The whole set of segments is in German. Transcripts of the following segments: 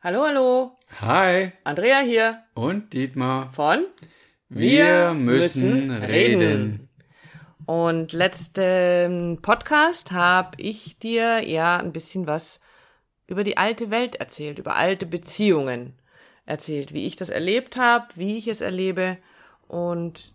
Hallo, hallo. Hi. Andrea hier. Und Dietmar. Von Wir, müssen, reden. Und letzten Podcast habe ich dir ja ein bisschen was über die alte Welt erzählt, über alte Beziehungen erzählt, wie ich das erlebt habe, wie ich es erlebe und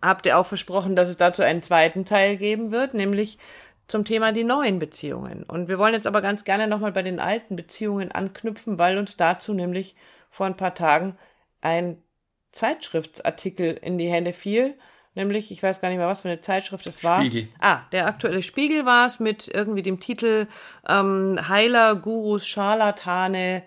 habe dir auch versprochen, dass es dazu einen zweiten Teil geben wird, nämlich zum Thema die neuen Beziehungen. Und wir wollen jetzt aber ganz gerne nochmal bei den alten Beziehungen anknüpfen, weil uns dazu nämlich vor ein paar Tagen ein Zeitschriftsartikel in die Hände fiel. Nämlich, ich weiß gar nicht mehr, was für eine Zeitschrift es war. Spiegel. Ah, der aktuelle Spiegel war es mit irgendwie dem Titel ähm, Heiler, Gurus, Scharlatane,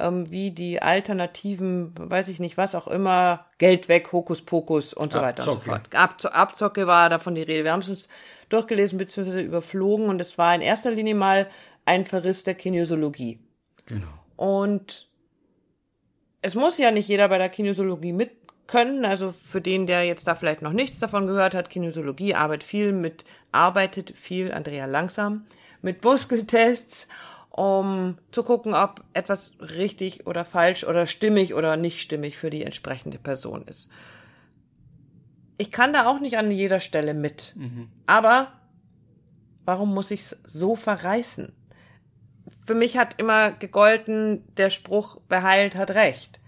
ähm, wie die alternativen, weiß ich nicht, was auch immer, Geld weg, Hokuspokus und so weiter und so fort. Abzo Abzocke war davon die Rede. Wir haben es uns durchgelesen bzw. überflogen und es war in erster Linie mal ein Verriss der Kinesiologie. Genau. Und es muss ja nicht jeder bei der Kinesiologie mit können. Also für den, der jetzt da vielleicht noch nichts davon gehört hat, Kinesiologie arbeitet viel mit, arbeitet viel, Andrea langsam, mit Muskeltests, um zu gucken, ob etwas richtig oder falsch oder stimmig oder nicht stimmig für die entsprechende Person ist. Ich kann da auch nicht an jeder Stelle mit. Aber warum muss ich's so verreißen? Für mich hat immer gegolten der Spruch, wer heilt, hat recht.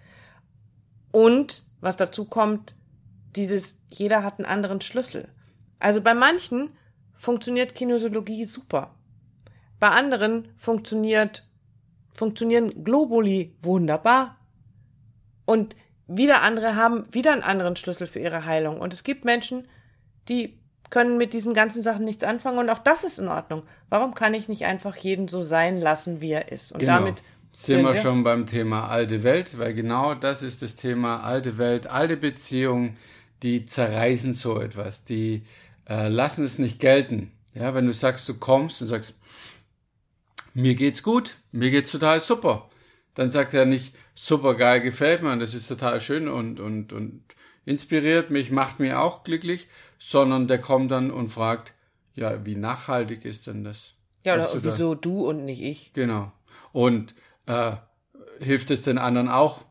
Und, was dazu kommt, dieses, jeder hat einen anderen Schlüssel. Also bei manchen funktioniert Kinesiologie super. Bei anderen funktioniert, funktionieren Globuli wunderbar. Und wieder andere haben wieder einen anderen Schlüssel für ihre Heilung. Und es gibt Menschen, die können mit diesen ganzen Sachen nichts anfangen und auch das ist in Ordnung. Warum kann ich nicht einfach jeden so sein lassen, wie er ist? Und Genau. damit sind wir schon beim Thema alte Welt, weil genau das ist das Thema alte Welt, alte Beziehungen, die zerreißen so etwas, die äh, lassen es nicht gelten. Ja, wenn du sagst, du kommst und sagst, mir geht's gut, mir geht's total super, dann sagt er nicht, super geil, gefällt mir, das ist total schön und, und, und inspiriert mich, macht mir auch glücklich, sondern der kommt dann und fragt, ja, wie nachhaltig ist denn das? Ja, oder du da- wieso du und nicht ich? Genau. Und äh, hilft es den anderen auch?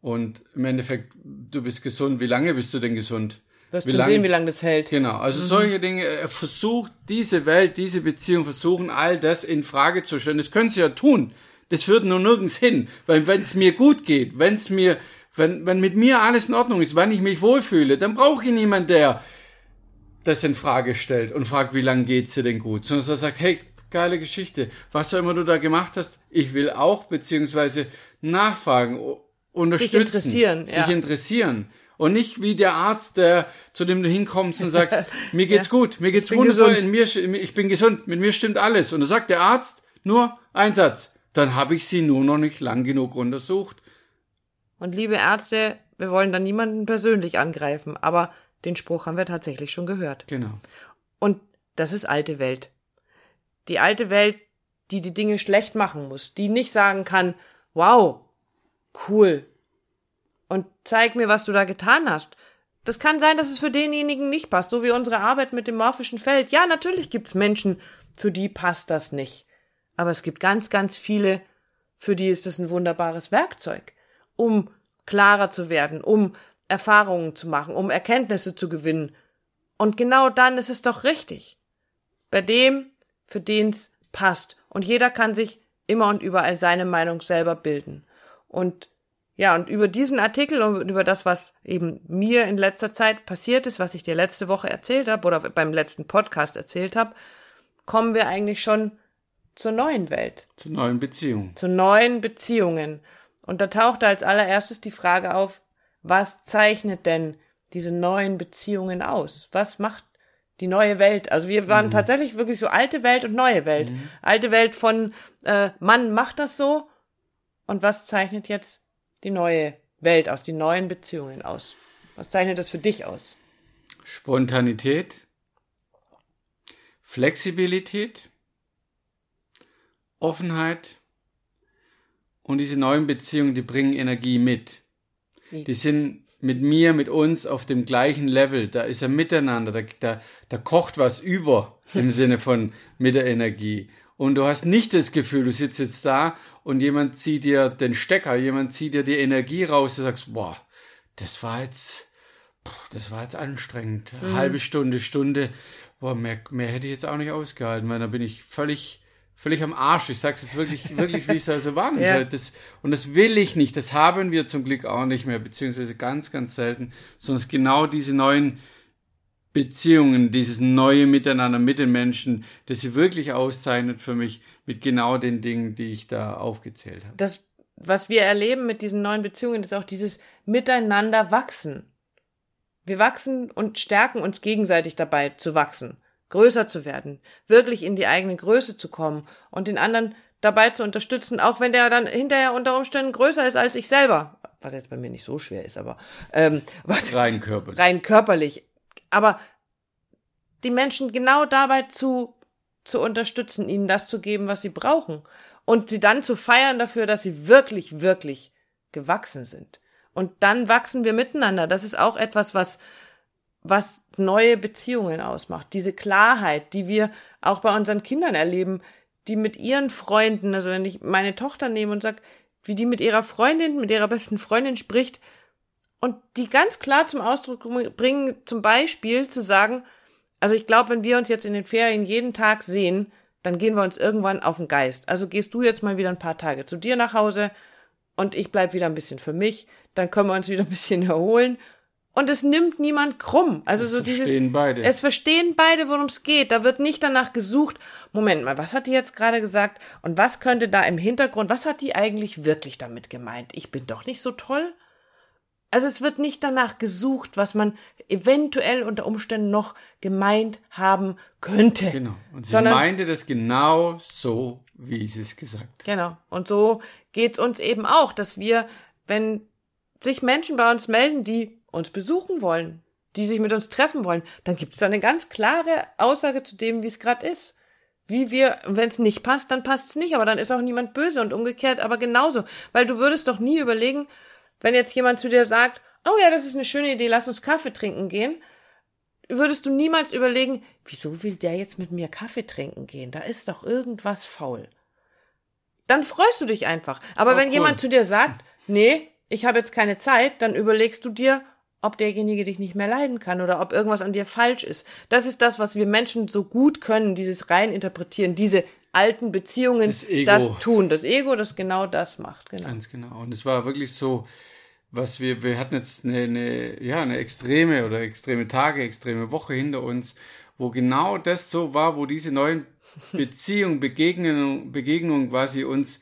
Und im Endeffekt, du bist gesund. Wie lange bist du denn gesund? Wirst schon lange- sehen, wie lange das hält. Genau. Also solche Dinge, äh, versucht diese Welt, diese Beziehung, versuchen all das in Frage zu stellen. Das können sie ja tun. Das führt nur nirgends hin. Weil wenn es mir gut geht, wenn es mir, wenn, wenn mit mir alles in Ordnung ist, wenn ich mich wohlfühle, dann brauche ich niemanden, der das in Frage stellt und fragt, wie lange geht's dir denn gut, sondern er sagt, hey, geile Geschichte, was auch immer du da gemacht hast, ich will auch beziehungsweise nachfragen, unterstützen, interessieren, sich ja. interessieren und nicht wie der Arzt, der zu dem du hinkommst und sagst, mir geht's gut, mir geht's wundervoll, in mir, ich bin gesund, mit mir stimmt alles und da sagt der Arzt nur ein Satz, dann habe ich sie nur noch nicht lang genug untersucht. Und liebe Ärzte, wir wollen da niemanden persönlich angreifen, aber den Spruch haben wir tatsächlich schon gehört. Genau. Und das ist alte Welt. Die alte Welt, die die Dinge schlecht machen muss, die nicht sagen kann, wow, cool. Und zeig mir, was du da getan hast. Das kann sein, dass es für denjenigen nicht passt, so wie unsere Arbeit mit dem morphischen Feld. Ja, natürlich gibt's Menschen, für die passt das nicht. Aber es gibt ganz, ganz viele, für die ist das ein wunderbares Werkzeug, um klarer zu werden, um Erfahrungen zu machen, um Erkenntnisse zu gewinnen. Und genau dann ist es doch richtig. Bei dem, für den's passt. Und jeder kann sich immer und überall seine Meinung selber bilden. Und ja, und über diesen Artikel und über das, was eben mir in letzter Zeit passiert ist, was ich dir letzte Woche erzählt habe oder beim letzten Podcast erzählt habe, kommen wir eigentlich schon zur neuen Welt Zu neuen Beziehungen. zu neuen Beziehungen. Und da tauchte als allererstes die Frage auf, was zeichnet denn diese neuen Beziehungen aus? Was macht die neue Welt? Also wir waren tatsächlich wirklich so alte Welt und neue Welt. Alte Welt von äh, Mann macht das so. Und was zeichnet jetzt die neue Welt aus, die neuen Beziehungen aus? Was zeichnet das für dich aus? Spontanität, Flexibilität, Offenheit und diese neuen Beziehungen, die bringen Energie mit. Die sind mit mir, mit uns auf dem gleichen Level. Da ist ein Miteinander, da, da, da kocht was über im Sinne von mit der Energie. Und du hast nicht das Gefühl, du sitzt jetzt da und jemand zieht dir den Stecker, jemand zieht dir die Energie raus, du sagst, boah, das war jetzt, das war jetzt anstrengend. Mhm. Halbe Stunde, Stunde, boah, mehr, mehr hätte ich jetzt auch nicht ausgehalten, weil da bin ich völlig, völlig am Arsch. Ich sag's jetzt wirklich, wirklich, wie es also war. ja. das, und das will ich nicht. Das haben wir zum Glück auch nicht mehr, beziehungsweise ganz, ganz selten, sondern ist genau diese neuen Beziehungen, dieses neue Miteinander mit den Menschen, das sie wirklich auszeichnet für mich mit genau den Dingen, die ich da aufgezählt habe. Das, was wir erleben mit diesen neuen Beziehungen, ist auch dieses Miteinander wachsen. Wir wachsen und stärken uns gegenseitig dabei zu wachsen, größer zu werden, wirklich in die eigene Größe zu kommen und den anderen dabei zu unterstützen, auch wenn der dann hinterher unter Umständen größer ist als ich selber. Was jetzt bei mir nicht so schwer ist, aber ähm, was, rein körperlich. Rein körperlich aber die Menschen genau dabei zu, zu unterstützen, ihnen das zu geben, was sie brauchen. Und sie dann zu feiern dafür, dass sie wirklich, wirklich gewachsen sind. Und dann wachsen wir miteinander. Das ist auch etwas, was, was neue Beziehungen ausmacht. Diese Klarheit, die wir auch bei unseren Kindern erleben, die mit ihren Freunden, also wenn ich meine Tochter nehme und sage, wie die mit ihrer Freundin, mit ihrer besten Freundin spricht, und die ganz klar zum Ausdruck bringen, zum Beispiel zu sagen, also ich glaube, wenn wir uns jetzt in den Ferien jeden Tag sehen, dann gehen wir uns irgendwann auf den Geist. Also gehst du jetzt mal wieder ein paar Tage zu dir nach Hause und ich bleib wieder ein bisschen für mich, dann können wir uns wieder ein bisschen erholen. Und es nimmt niemand krumm. Also es so dieses. Es verstehen beide. Es verstehen beide, worum es geht. Da wird nicht danach gesucht, Moment mal, was hat die jetzt gerade gesagt? Und was könnte da im Hintergrund, was hat die eigentlich wirklich damit gemeint? Ich bin doch nicht so toll? Also es wird nicht danach gesucht, was man eventuell unter Umständen noch gemeint haben könnte. Genau. Und sie sondern, meinte das genau so, wie sie es gesagt. Genau. Und so geht's uns eben auch, dass wir, wenn sich Menschen bei uns melden, die uns besuchen wollen, die sich mit uns treffen wollen, dann gibt es da eine ganz klare Aussage zu dem, wie es gerade ist. Wie wir, wenn es nicht passt, dann passt es nicht, aber dann ist auch niemand böse und umgekehrt, aber genauso. Weil du würdest doch nie überlegen, wenn jetzt jemand zu dir sagt, oh ja, das ist eine schöne Idee, lass uns Kaffee trinken gehen, würdest du niemals überlegen, wieso will der jetzt mit mir Kaffee trinken gehen? Da ist doch irgendwas faul. Dann freust du dich einfach. Aber oh, wenn cool. jemand zu dir sagt, nee, ich habe jetzt keine Zeit, dann überlegst du dir, ob derjenige dich nicht mehr leiden kann oder ob irgendwas an dir falsch ist. Das ist das, was wir Menschen so gut können, dieses rein interpretieren, diese alten Beziehungen das, das, tun. Das Ego, das genau das macht. Genau. Ganz genau. Und es war wirklich so, was wir, wir hatten jetzt eine, eine, ja, eine extreme oder extreme Tage, extreme Woche hinter uns, wo genau das so war, wo diese neuen Beziehungen, Begegnungen, Begegnungen quasi uns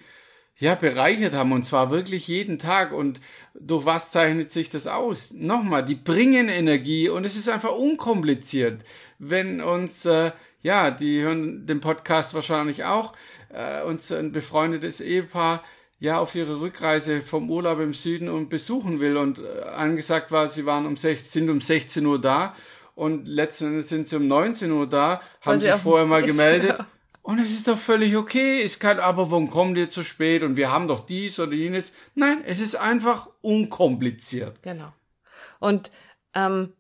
ja, bereichert haben und zwar wirklich jeden Tag. Und durch was zeichnet sich das aus? Nochmal, die bringen Energie und es ist einfach unkompliziert. Wenn uns, äh, ja, die hören den Podcast wahrscheinlich auch, äh, uns ein befreundetes Ehepaar ja auf ihre Rückreise vom Urlaub im Süden und besuchen will und äh, angesagt war, sie waren um 16, sind um 16 Uhr da und letzten Endes sind sie um 19 Uhr da, haben sich vorher mal gemeldet. Ja. Und es ist doch völlig okay. Es kann, aber warum kommt ihr zu spät? Und wir haben doch dies oder jenes. Nein, es ist einfach unkompliziert. Genau. Und ähm,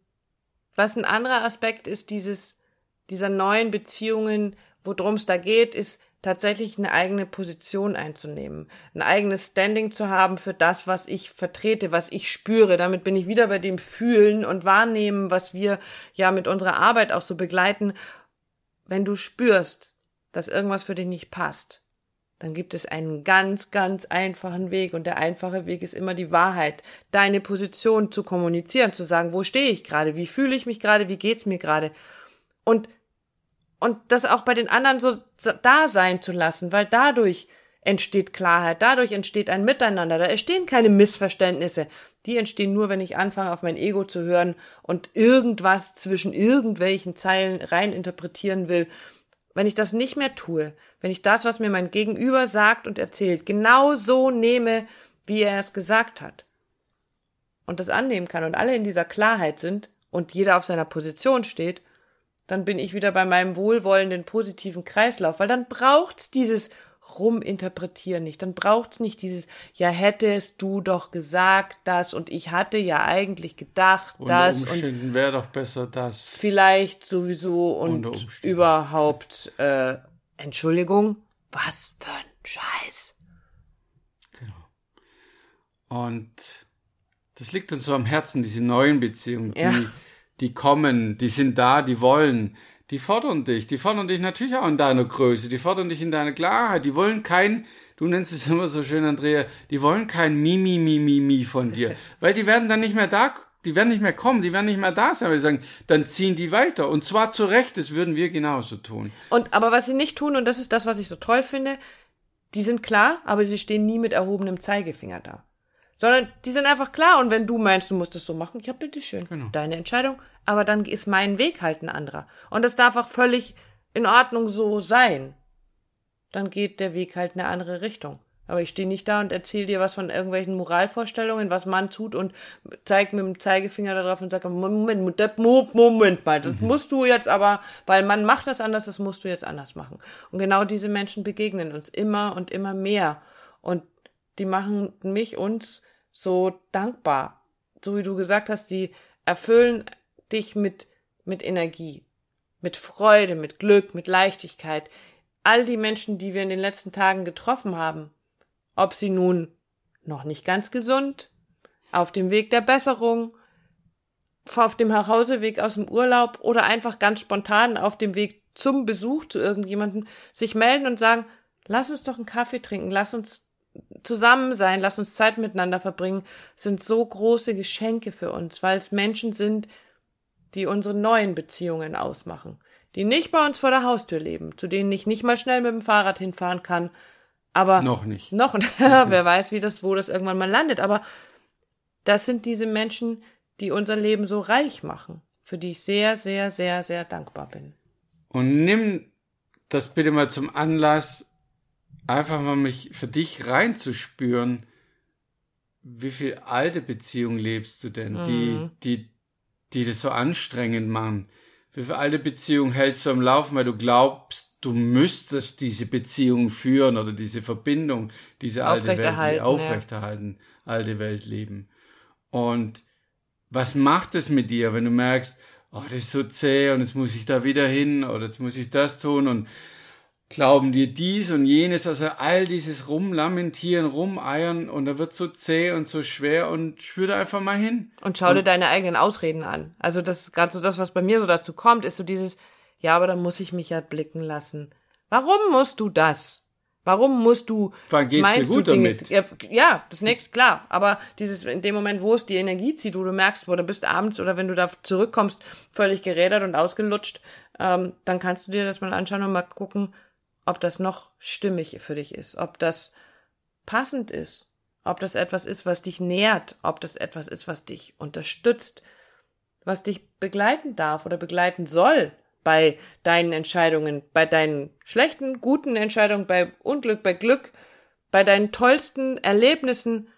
was ein anderer Aspekt ist, dieses, dieser neuen Beziehungen, worum es da geht, ist tatsächlich eine eigene Position einzunehmen, ein eigenes Standing zu haben für das, was ich vertrete, was ich spüre. Damit bin ich wieder bei dem Fühlen und Wahrnehmen, was wir ja mit unserer Arbeit auch so begleiten. Wenn du spürst, dass irgendwas für dich nicht passt, dann gibt es einen ganz, ganz einfachen Weg. Und der einfache Weg ist immer die Wahrheit, deine Position zu kommunizieren, zu sagen, wo stehe ich gerade, wie fühle ich mich gerade, wie geht's mir gerade. Und, und das auch bei den anderen so da sein zu lassen, weil dadurch entsteht Klarheit, dadurch entsteht ein Miteinander, da entstehen keine Missverständnisse. Die entstehen nur, wenn ich anfange, auf mein Ego zu hören und irgendwas zwischen irgendwelchen Zeilen rein interpretieren will wenn ich das nicht mehr tue, wenn ich das, was mir mein Gegenüber sagt und erzählt, genau so nehme, wie er es gesagt hat und das annehmen kann und alle in dieser Klarheit sind und jeder auf seiner Position steht, dann bin ich wieder bei meinem wohlwollenden positiven Kreislauf, weil dann braucht's dieses ruminterpretieren nicht. Dann braucht's nicht dieses, ja, hättest du doch gesagt das und ich hatte ja eigentlich gedacht Unter das. Umständen wäre doch besser das. Vielleicht sowieso und überhaupt, äh, Entschuldigung, Was für ein Scheiß. Genau. Und das liegt uns so am Herzen, diese neuen Beziehungen, die, Ja. Die kommen, die sind da, die wollen, die fordern dich, die fordern dich natürlich auch in deiner Größe, die fordern dich in deiner Klarheit, die wollen kein, du nennst es immer so schön, Andrea, die wollen kein Mimi, Mimi, Mi von dir, weil die werden dann nicht mehr da, die werden nicht mehr kommen, die werden nicht mehr da sein, weil die sagen, dann ziehen die weiter und zwar zu Recht, das würden wir genauso tun. Und aber was sie nicht tun, und das ist das, was ich so toll finde, die sind klar, aber sie stehen nie mit erhobenem Zeigefinger da. Sondern die sind einfach klar und wenn du meinst, du musst es so machen, ja, bitteschön, Genau. deine Entscheidung, aber dann ist mein Weg halt ein anderer. Und das darf auch völlig in Ordnung so sein. Dann geht der Weg halt in eine andere Richtung. Aber ich stehe nicht da und erzähle dir was von irgendwelchen Moralvorstellungen, was man tut und zeig mit dem Zeigefinger darauf und sage, Moment, Moment, Moment, Moment mal, das musst du jetzt aber, weil man macht das anders, das musst du jetzt anders machen. Und genau diese Menschen begegnen uns immer und immer mehr. Und die machen mich, uns so dankbar. So wie du gesagt hast, die erfüllen dich mit, mit Energie, mit Freude, mit Glück, mit Leichtigkeit. All die Menschen, die wir in den letzten Tagen getroffen haben, ob sie nun noch nicht ganz gesund, auf dem Weg der Besserung, auf dem Nachhauseweg aus dem Urlaub oder einfach ganz spontan auf dem Weg zum Besuch zu irgendjemandem sich melden und sagen, lass uns doch einen Kaffee trinken, lass uns zusammen sein, lass uns Zeit miteinander verbringen, sind so große Geschenke für uns, weil es Menschen sind, die unsere neuen Beziehungen ausmachen, die nicht bei uns vor der Haustür leben, zu denen ich nicht mal schnell mit dem Fahrrad hinfahren kann, aber Noch nicht. noch, wer weiß, wie das, wo das irgendwann mal landet. Aber das sind diese Menschen, die unser Leben so reich machen, für die ich sehr, sehr, sehr, sehr dankbar bin. Und nimm das bitte mal zum Anlass, einfach mal mich für dich reinzuspüren, wie viel alte Beziehungen lebst du denn, Mhm. die, die, die das so anstrengend machen. Wie viele alte Beziehungen hältst du am Laufen, weil du glaubst, du müsstest diese Beziehung führen oder diese Verbindung, diese alte Welt Aufrechterhalten, die ja. aufrechterhalten, alte Welt leben. Und was macht es mit dir, wenn du merkst, oh, das ist so zäh und jetzt muss ich da wieder hin oder jetzt muss ich das tun und glauben dir dies und jenes, also all dieses Rumlamentieren, Rumeiern und da wird so zäh und so schwer und spür da einfach mal hin. Und schau dir deine eigenen Ausreden an. Also das ist gerade so das, was bei mir so dazu kommt, ist so dieses, ja, aber dann muss ich mich ja blicken lassen. Warum musst du das? Warum musst du, Wann geht's dir meinst gut du Dinge, damit? Ja, ja, das nächste, klar. Aber dieses, in dem Moment, wo es die Energie zieht, wo du merkst, wo du bist abends oder wenn du da zurückkommst, völlig gerädert und ausgelutscht, ähm, dann kannst du dir das mal anschauen und mal gucken, ob das noch stimmig für dich ist, ob das passend ist, ob das etwas ist, was dich nährt, ob das etwas ist, was dich unterstützt, was dich begleiten darf oder begleiten soll bei deinen Entscheidungen, bei deinen schlechten, guten Entscheidungen, bei Unglück, bei Glück, bei deinen tollsten Erlebnissen,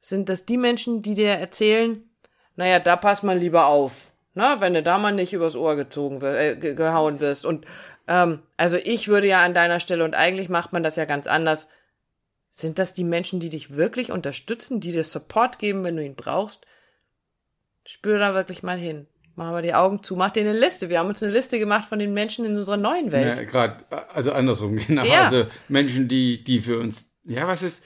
sind das die Menschen, die dir erzählen, naja, da pass mal lieber auf, na, wenn du da mal nicht übers Ohr gezogen äh, ge- gehauen wirst. Und ähm, also ich würde ja an deiner Stelle, und eigentlich macht man das ja ganz anders, sind das die Menschen, die dich wirklich unterstützen, die dir Support geben, wenn du ihn brauchst? Spür da wirklich mal hin. Mach mal die Augen zu, mach dir eine Liste. Wir haben uns eine Liste gemacht von den Menschen in unserer neuen Welt. Ja, gerade, also andersrum, genau. Ja. Also Menschen, die, die für uns, ja, was ist,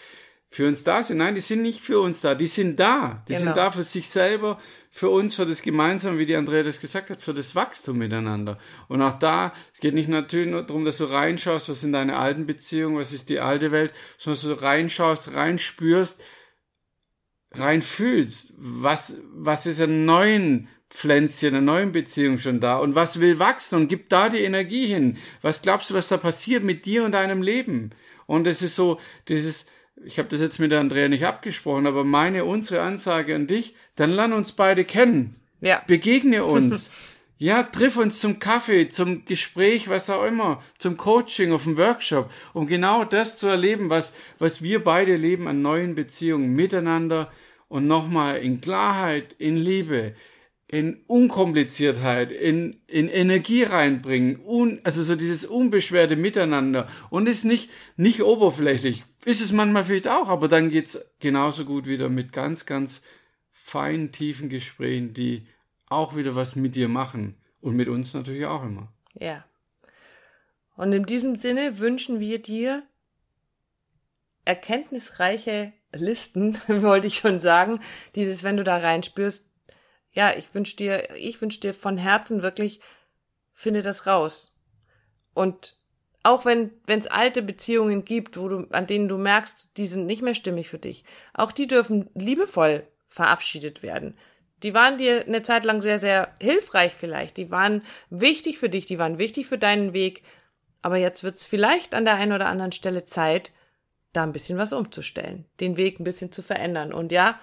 für uns da sind. Nein, die sind nicht für uns da, die sind da. Die Genau. sind da für sich selber, für uns, für das Gemeinsame, wie die Andrea das gesagt hat, für das Wachstum miteinander. Und auch da, es geht nicht natürlich nur darum, dass du reinschaust, was sind deine alten Beziehungen, was ist die alte Welt, sondern dass du reinschaust, reinspürst, reinfühlst, was, was ist in neuen Pflänzchen, einer neuen Beziehung schon da und was will wachsen und gib da die Energie hin. Was glaubst du, was da passiert mit dir und deinem Leben? Und es ist so, dieses, ich habe das jetzt mit der Andrea nicht abgesprochen, aber meine, unsere Ansage an dich, dann lern uns beide kennen. Ja. Begegne uns. Ja, triff uns zum Kaffee, zum Gespräch, was auch immer, zum Coaching, auf dem Workshop, um genau das zu erleben, was, was wir beide leben an neuen Beziehungen miteinander und nochmal in Klarheit, in Liebe, in Unkompliziertheit, in, in Energie reinbringen, un, also so dieses unbeschwerte Miteinander und ist nicht, nicht oberflächlich. Ist es manchmal vielleicht auch, aber dann geht's genauso gut wieder mit ganz, ganz feinen, tiefen Gesprächen, die auch wieder was mit dir machen und mit uns natürlich auch immer. Ja. Und in diesem Sinne wünschen wir dir erkenntnisreiche Listen, wollte ich schon sagen. Dieses, wenn du da reinspürst, ja, ich wünsche dir, ich wünsche dir von Herzen wirklich, finde das raus. Und auch wenn es alte Beziehungen gibt, wo du, an denen du merkst, die sind nicht mehr stimmig für dich, auch die dürfen liebevoll verabschiedet werden. Die waren dir eine Zeit lang sehr, sehr hilfreich vielleicht. Die waren wichtig für dich, die waren wichtig für deinen Weg. Aber jetzt wird es vielleicht an der einen oder anderen Stelle Zeit, da ein bisschen was umzustellen, den Weg ein bisschen zu verändern. Und ja,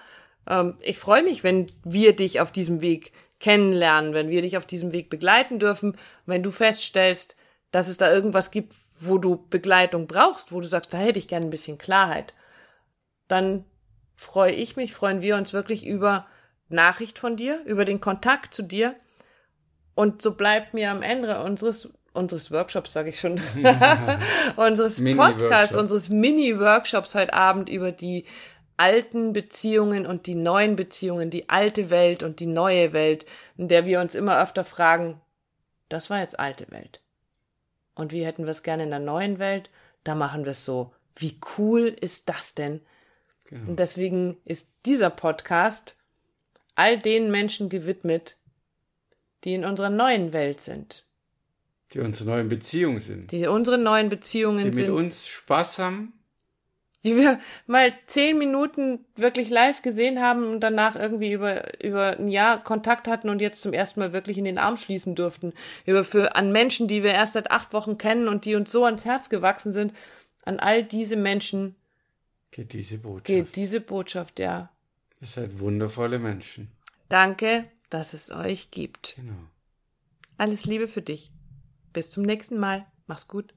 ähm, ich freue mich, wenn wir dich auf diesem Weg kennenlernen, wenn wir dich auf diesem Weg begleiten dürfen, wenn du feststellst, dass es da irgendwas gibt, wo du Begleitung brauchst, wo du sagst, da hätte ich gerne ein bisschen Klarheit, dann freue ich mich, freuen wir uns wirklich über Nachricht von dir, über den Kontakt zu dir. Und so bleibt mir am Ende unseres, unseres Workshops, sage ich schon, unseres Podcasts, unseres Mini-Workshops heute Abend über die alten Beziehungen und die neuen Beziehungen, die alte Welt und die neue Welt, in der wir uns immer öfter fragen, das war jetzt alte Welt. Und wie hätten wir es gerne in der neuen Welt? Da machen wir es so. Wie cool ist das denn? Genau. Und deswegen ist dieser Podcast all den Menschen gewidmet, die in unserer neuen Welt sind. Die unsere neuen Beziehungen sind. Die unsere neuen Beziehungen sind. Die mit uns Spaß haben. Die wir mal zehn Minuten wirklich live gesehen haben und danach irgendwie über, über ein Jahr Kontakt hatten und jetzt zum ersten Mal wirklich in den Arm schließen durften. Über für, an Menschen, die wir erst seit acht Wochen kennen und die uns so ans Herz gewachsen sind. An all diese Menschen geht diese Botschaft. Geht diese Botschaft, ja. Ihr seid wundervolle Menschen. Danke, dass es euch gibt. Genau. Alles Liebe für dich. Bis zum nächsten Mal. Mach's gut.